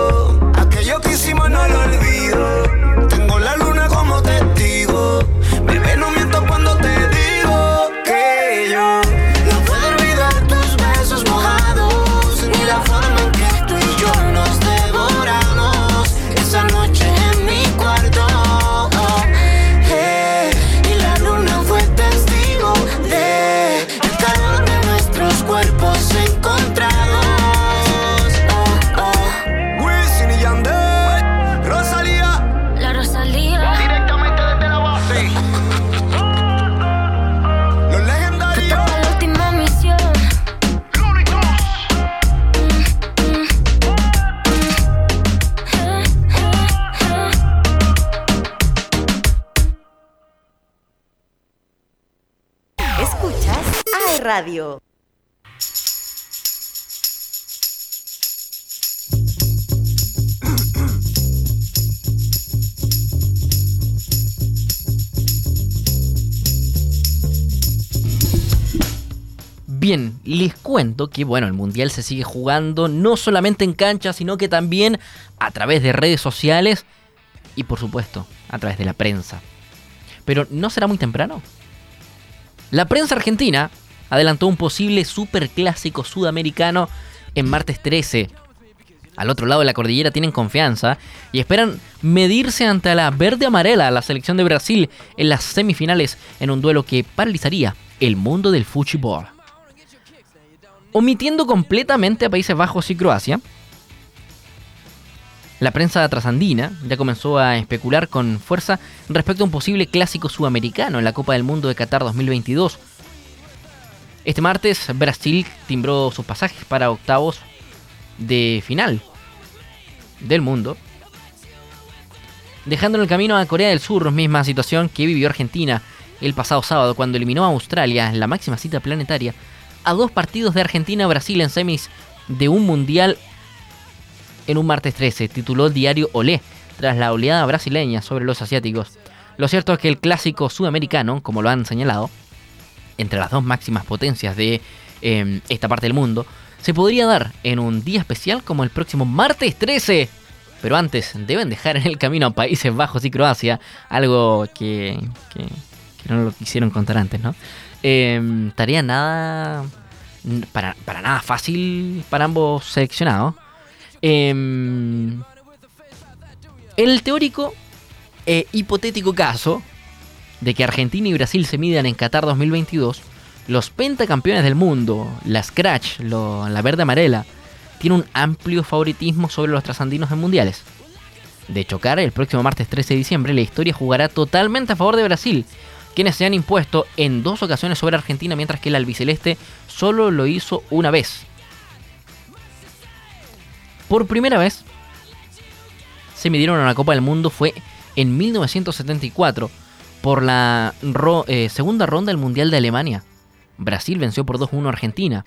Speaker 1: Bien, les cuento que bueno, el Mundial se sigue jugando no solamente en cancha, sino que también a través de redes sociales y por supuesto a través de la prensa. Pero ¿no será muy temprano? La prensa argentina adelantó un posible superclásico sudamericano en martes 13. al otro lado de la cordillera tienen confianza y esperan medirse ante la verde amarela, la selección de Brasil, en las semifinales en un duelo que paralizaría el mundo del fútbol. Omitiendo completamente a Países Bajos y Croacia, la prensa trasandina ya comenzó a especular con fuerza respecto a un posible clásico sudamericano en la Copa del Mundo de Qatar 2022. Este martes Brasil timbró sus pasajes para octavos de final del mundo, dejando en el camino a Corea del Sur, misma situación que vivió Argentina el pasado sábado cuando eliminó a Australia en la máxima cita planetaria a dos partidos de Argentina-Brasil en semis de un mundial en un martes 13, tituló el diario Olé, tras la oleada brasileña sobre los asiáticos. Lo cierto es que el clásico sudamericano, como lo han señalado, entre las dos máximas potencias de eh, esta parte del mundo, se podría dar en un día especial como el próximo martes 13. Pero antes deben dejar en el camino a Países Bajos y Croacia, algo que, que, que no lo quisieron contar antes, ¿no? Eh, tarea nada, para, para nada fácil para ambos seleccionados. Eh, el teórico e hipotético caso de que Argentina y Brasil se midan en Qatar 2022, los pentacampeones del mundo, la Scratch, la verde amarela, tiene un amplio favoritismo sobre los trasandinos en mundiales. De chocar el próximo martes 13 de diciembre, la historia jugará totalmente a favor de Brasil, quienes se han impuesto en dos ocasiones sobre Argentina, mientras que el albiceleste solo lo hizo una vez. Por primera vez, se midieron a la Copa del Mundo fue en 1974 por la eh, segunda ronda del Mundial de Alemania. Brasil venció por 2-1 a Argentina.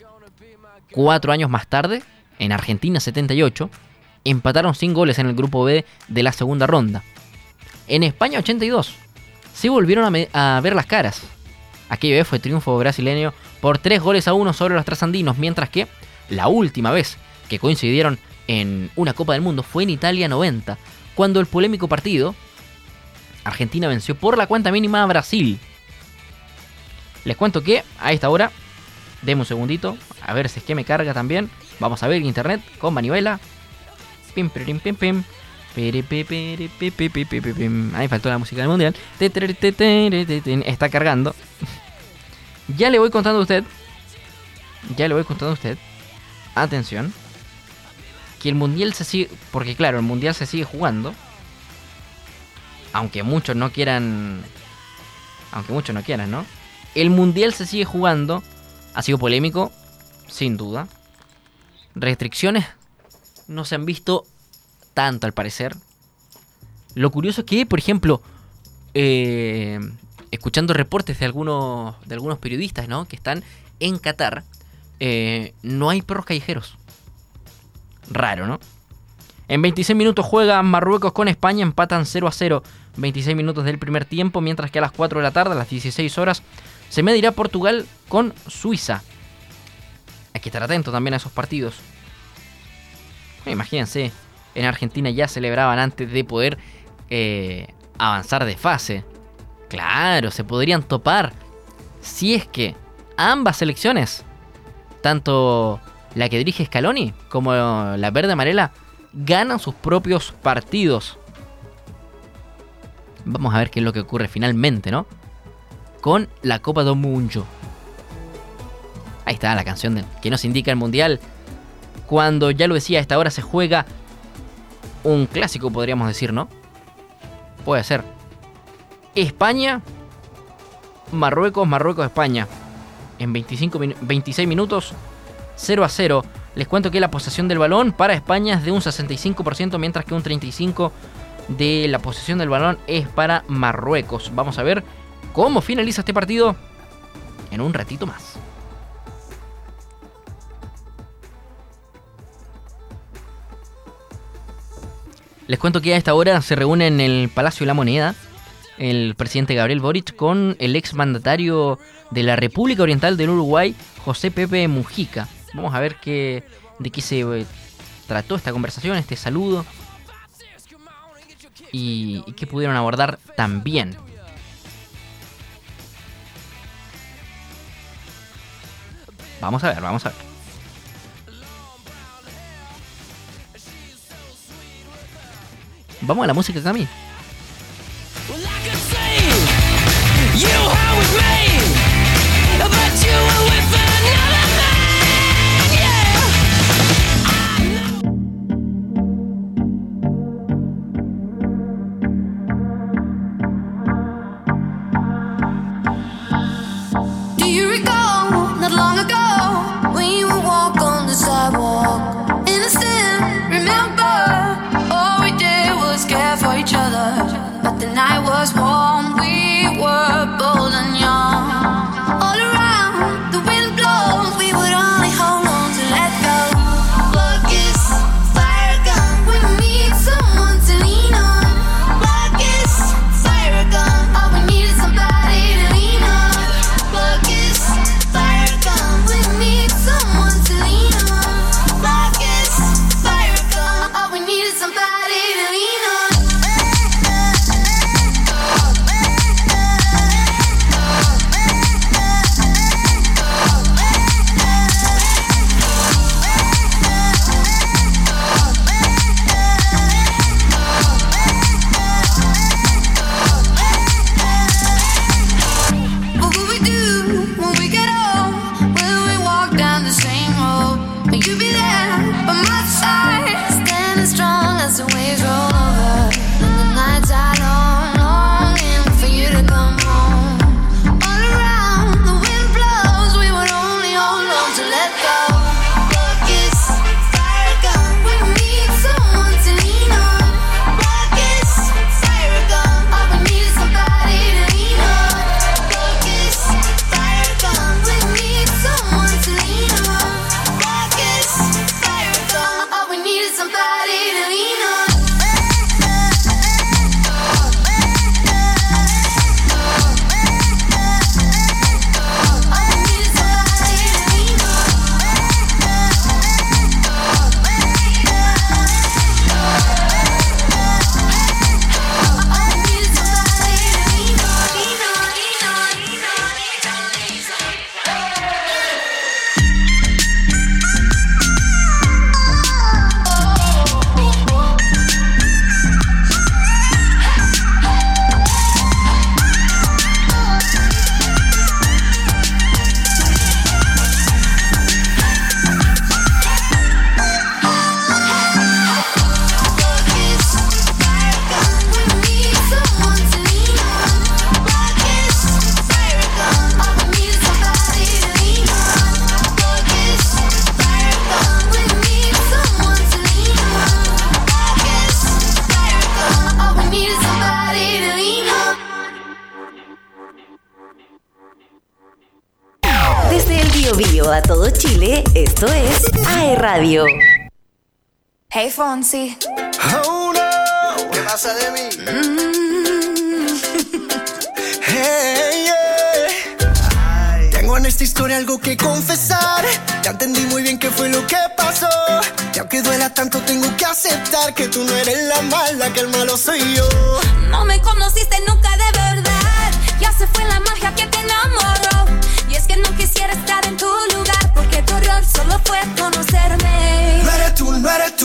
Speaker 1: Cuatro años más tarde, en Argentina 78, empataron sin goles en el grupo B de la segunda ronda. En España 82, se volvieron a, ver las caras. Aquella vez fue triunfo brasileño por 3 goles a 1 sobre los trasandinos, mientras que la última vez que coincidieron en una Copa del Mundo fue en Italia 90, cuando el polémico partido Argentina venció por la cuenta mínima a Brasil. Les cuento que a esta hora, deme un segundito, a ver si es que me carga también. Vamos a ver internet con manivela. Pim, pim, pim. Pim. Ahí faltó la música del mundial. Está cargando. Ya le voy contando a usted. Ya le voy contando a usted. Atención. Que el mundial se sigue. Porque claro, el mundial se sigue jugando. Aunque muchos no quieran. Aunque muchos no quieran, ¿no? El mundial se sigue jugando. Ha sido polémico. Sin duda. Restricciones no se han visto tanto al parecer. Lo curioso es que, por ejemplo, eh, escuchando reportes de algunos, de algunos periodistas ¿no? que están en Qatar, eh, no hay perros callejeros. Raro, ¿no? En 26 minutos juega Marruecos con España, empatan 0 a 0. 26 minutos del primer tiempo, mientras que a las 4 de la tarde, a las 16 horas, se medirá Portugal con Suiza. Hay que estar atento también a esos partidos. Imagínense, en Argentina ya celebraban antes de poder eh, avanzar de fase. Claro, se podrían topar si es que ambas selecciones, tanto la que dirige Scaloni como la verde amarela, ganan sus propios partidos. Vamos a ver qué es lo que ocurre finalmente, ¿no? Con la Copa do Mundo. Ahí está la canción que nos indica el Mundial. Cuando ya lo decía, a esta hora se juega un clásico, podríamos decir, ¿no? Puede ser. España, Marruecos, Marruecos, España. En 25 minu- 26 minutos, 0 a 0. Les cuento que la posesión del balón para España es de un 65%, mientras que un 35% de la posesión del balón es para Marruecos. Vamos a ver cómo finaliza este partido en un ratito más. Les cuento que a esta hora se reúne en el Palacio de la Moneda el presidente Gabriel Boric con el ex mandatario de la República Oriental del Uruguay, José Pepe Mujica. Vamos a ver qué, de qué se eh, trató esta conversación, este saludo. Y, y qué pudieron abordar también. Vamos a ver, vamos a ver.
Speaker 13: Vamos a la música, Cami.
Speaker 14: Hey Fonsi.
Speaker 15: Oh ¿Qué pasa de mí? Mm. Tengo en esta historia algo que confesar. Ya entendí muy bien qué fue lo que pasó. Y aunque duela tanto, tengo que aceptar que tú no eres la mala, que el malo soy yo.
Speaker 14: No me conociste
Speaker 13: nunca de verdad. Ya se fue la magia que te enamoró. fue conocerme. No
Speaker 15: eres tú, no eres tú